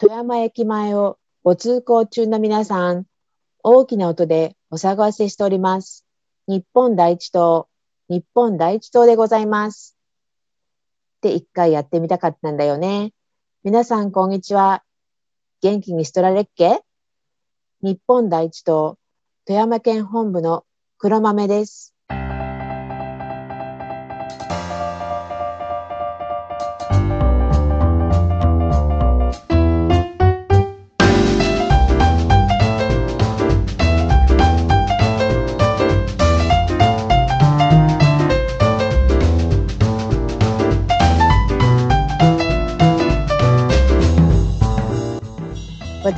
富山駅前をご通行中の皆さん、大きな音でお探ししております。日本第一党、日本第一党でございます。って一回やってみたかったんだよね。皆さん、こんにちは。元気にしとられっけ？日本第一党、富山県本部の黒豆です。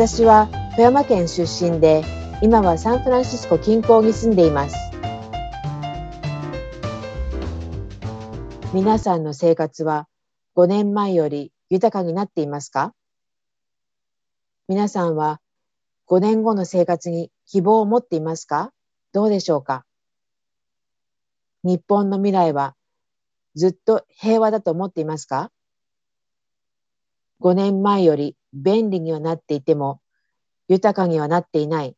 私は富山県出身で、今はサンフランシスコ近郊に住んでいます。皆さんの生活は5年前より豊かになっていますか？皆さんは5年後の生活に希望を持っていますか？どうでしょうか？日本の未来はずっと平和だと思っていますか？5年前より便利にはなっていても豊かにはなっていない。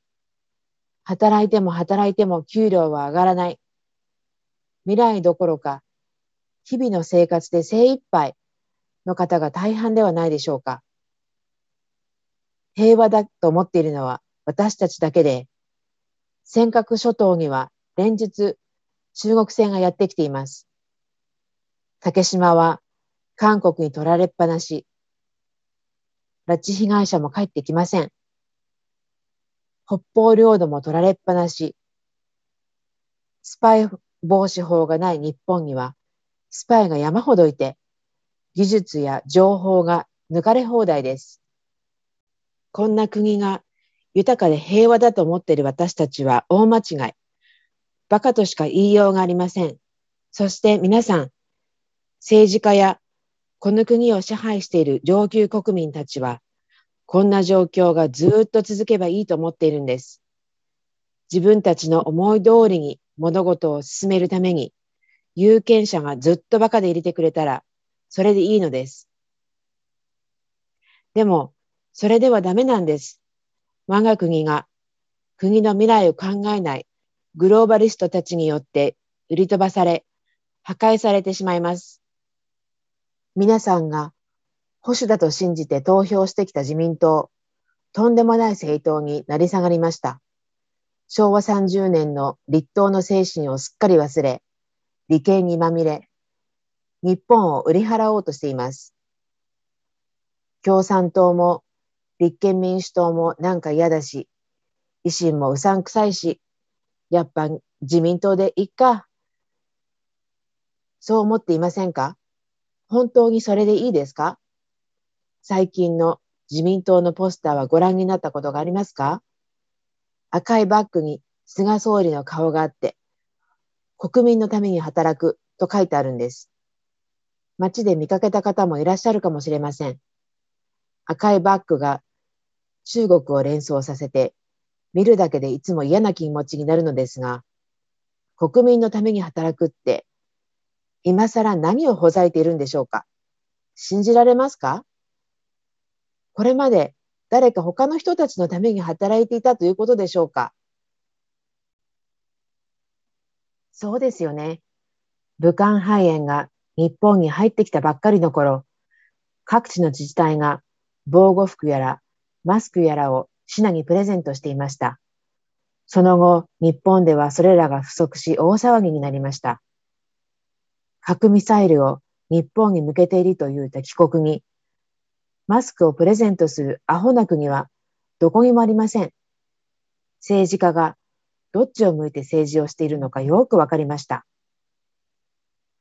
働いても働いても給料は上がらない。未来どころか日々の生活で精一杯の方が大半ではないでしょうか。平和だと思っているのは私たちだけで、尖閣諸島には連日中国船がやってきています。竹島は韓国に取られっぱなし。拉致被害者も帰ってきません。北方領土も取られっぱなし。スパイ防止法がない日本には、スパイが山ほどいて、技術や情報が抜かれ放題です。こんな国が豊かで平和だと思っている私たちは大間違い。バカとしか言いようがありません。そして皆さん、政治家やこの国を支配している上級国民たちは、こんな状況がずっと続けばいいと思っているんです。自分たちの思い通りに物事を進めるために、有権者がずっとバカで入れてくれたら、それでいいのです。でも、それではダメなんです。我が国が国の未来を考えないグローバリストたちによって売り飛ばされ、破壊されてしまいます。皆さんが保守だと信じて投票してきた自民党、とんでもない政党になり下がりました。昭和30年の立党の精神をすっかり忘れ、利権にまみれ、日本を売り払おうとしています。共産党も立憲民主党もなんか嫌だし、維新もうさんくさいし、やっぱ自民党でいっか。そう思っていませんか？本当にそれでいいですか？最近の自民党のポスターはご覧になったことがありますか？赤いバッグに菅総理の顔があって、国民のために働くと書いてあるんです。街で見かけた方もいらっしゃるかもしれません。赤いバッグが中国を連想させて、見るだけでいつも嫌な気持ちになるのですが、国民のために働くって今更何をほざいているんでしょうか？信じられますか？これまで誰か他の人たちのために働いていたということでしょうか？そうですよね。武漢肺炎が日本に入ってきたばっかりの頃、各地の自治体が防護服やらマスクやらを品にプレゼントしていました。その後、日本ではそれらが不足し大騒ぎになりました。核ミサイルを日本に向けているという敵国に、マスクをプレゼントするアホな国はどこにもありません。政治家がどっちを向いて政治をしているのかよくわかりました。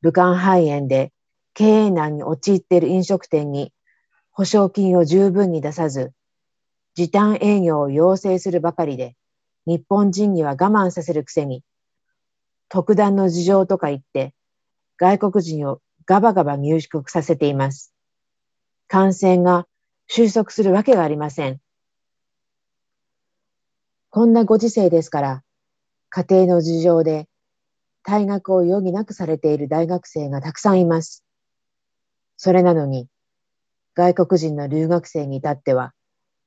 武漢肺炎で経営難に陥っている飲食店に保証金を十分に出さず、時短営業を要請するばかりで、日本人には我慢させるくせに、特段の事情とか言って、外国人をガバガバ入国させています。感染が収束するわけがありません。こんなご時世ですから、家庭の事情で退学を余儀なくされている大学生がたくさんいます。それなのに、外国人の留学生に至っては、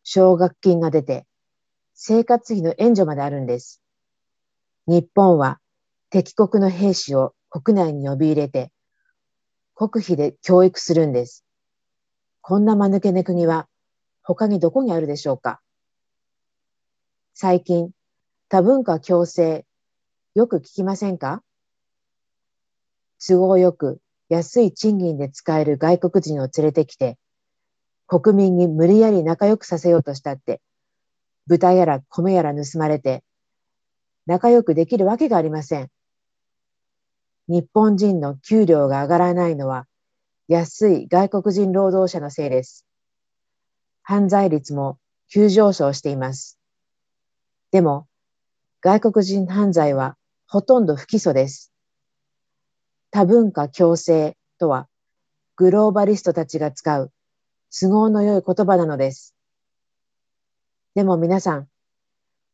奨学金が出て、生活費の援助まであるんです。日本は敵国の兵士を国内に呼び入れて、国費で教育するんです。こんな間抜けな国は他にどこにあるでしょうか？最近、多文化共生、よく聞きませんか？都合よく安い賃金で使える外国人を連れてきて、国民に無理やり仲良くさせようとしたって、豚やら米やら盗まれて、仲良くできるわけがありません。日本人の給料が上がらないのは、安い外国人労働者のせいです。犯罪率も急上昇しています。でも、外国人犯罪はほとんど不起訴です。多文化共生とは、グローバリストたちが使う都合の良い言葉なのです。でも皆さん、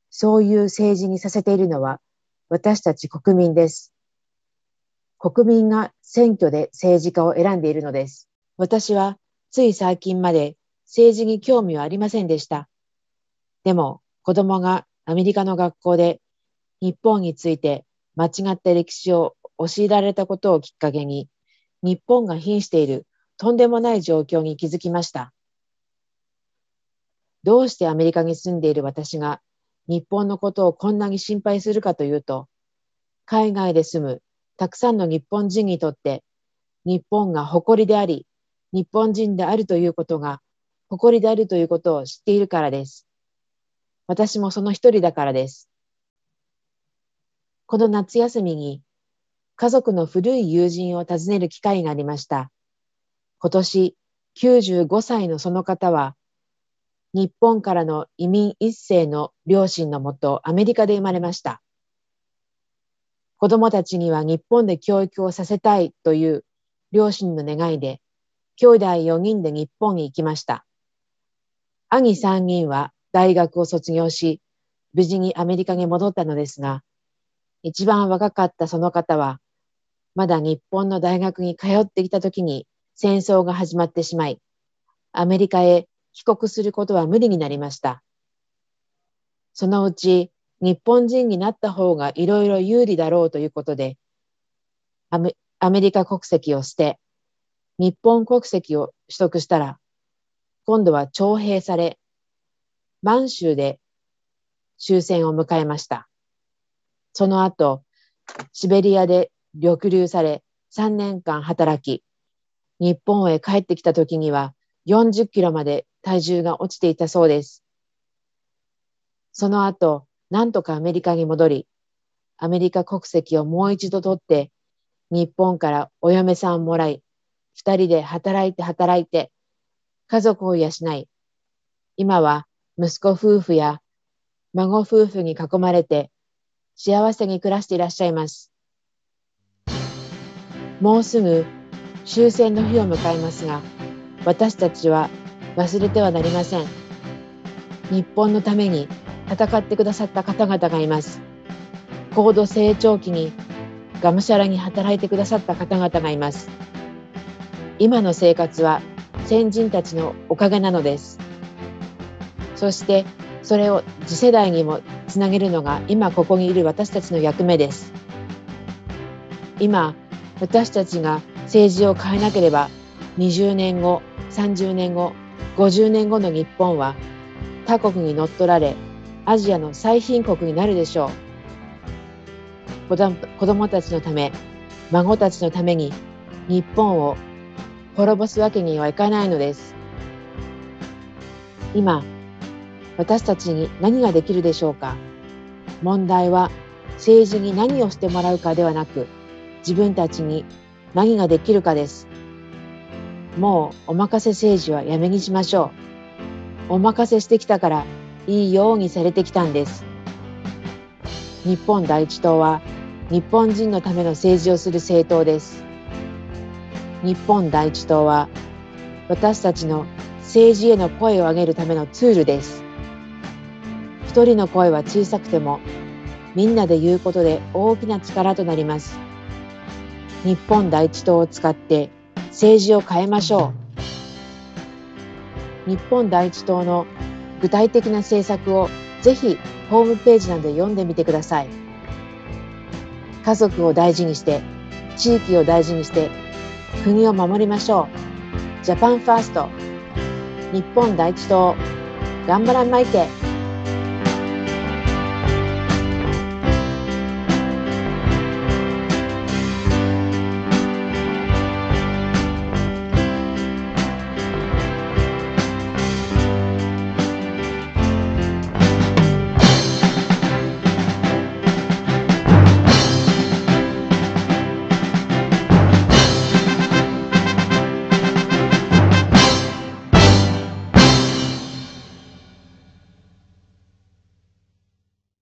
そういう政治にさせているのは私たち国民です。国民が選挙で政治家を選んでいるのです。私はつい最近まで政治に興味はありませんでした。でも子供がアメリカの学校で日本について間違った歴史を教えられたことをきっかけに日本が瀕しているとんでもない状況に気づきました。どうしてアメリカに住んでいる私が日本のことをこんなに心配するかというと、海外で住むたくさんの日本人にとって日本が誇りであり、日本人であるということが誇りであるということを知っているからです。私もその一人だからです。この夏休みに家族の古い友人を訪ねる機会がありました。今年95歳のその方は、日本からの移民一世の両親のもとアメリカで生まれました。子供たちには日本で教育をさせたいという両親の願いで、兄弟4人で日本に行きました。兄3人は大学を卒業し、無事にアメリカに戻ったのですが、一番若かったその方は、まだ日本の大学に通ってきた時に戦争が始まってしまい、アメリカへ帰国することは無理になりました。そのうち日本人になった方がいろいろ有利だろうということでアメ、アメリカ国籍を捨て、日本国籍を取得したら、今度は徴兵され、満州で終戦を迎えました。その後、シベリアで抑留され、3年間働き、日本へ帰ってきた時には40キロまで体重が落ちていたそうです。その後、なんとかアメリカに戻り、アメリカ国籍をもう一度取って、日本からお嫁さんをもらい、二人で働いて働いて、家族を養い、今は息子夫婦や孫夫婦に囲まれて幸せに暮らしていらっしゃいます。もうすぐ終戦の日を迎えますが、私たちは忘れてはなりません。日本のために戦ってくださった方々がいます。高度成長期にがむしゃらに働いてくださった方々がいます。今の生活は先人たちのおかげなのです。そしてそれを次世代にもつなげるのが今ここにいる私たちの役目です。今私たちが政治を変えなければ20年後30年後50年後の日本は他国に乗っ取られアジアの最貧国になるでしょう子供たちのため孫たちのために日本を滅ぼすわけにはいかないのです今私たちに何ができるでしょうか？問題は政治に何をしてもらうかではなく自分たちに何ができるかです。もうお任せ政治はやめにしましょう。お任せしてきたからいいようにされてきたんです。日本第一党は日本人のための政治をする政党です。日本第一党は私たちの政治への声を上げるためのツールです。一人の声は小さくてもみんなで言うことで大きな力となります。日本第一党を使って政治を変えましょう。日本第一党の具体的な政策をぜひホームページなどで読んでみてください。家族を大事にして、地域を大事にして、国を守りましょう。ジャパンファースト。日本第一党。頑張らんまいて。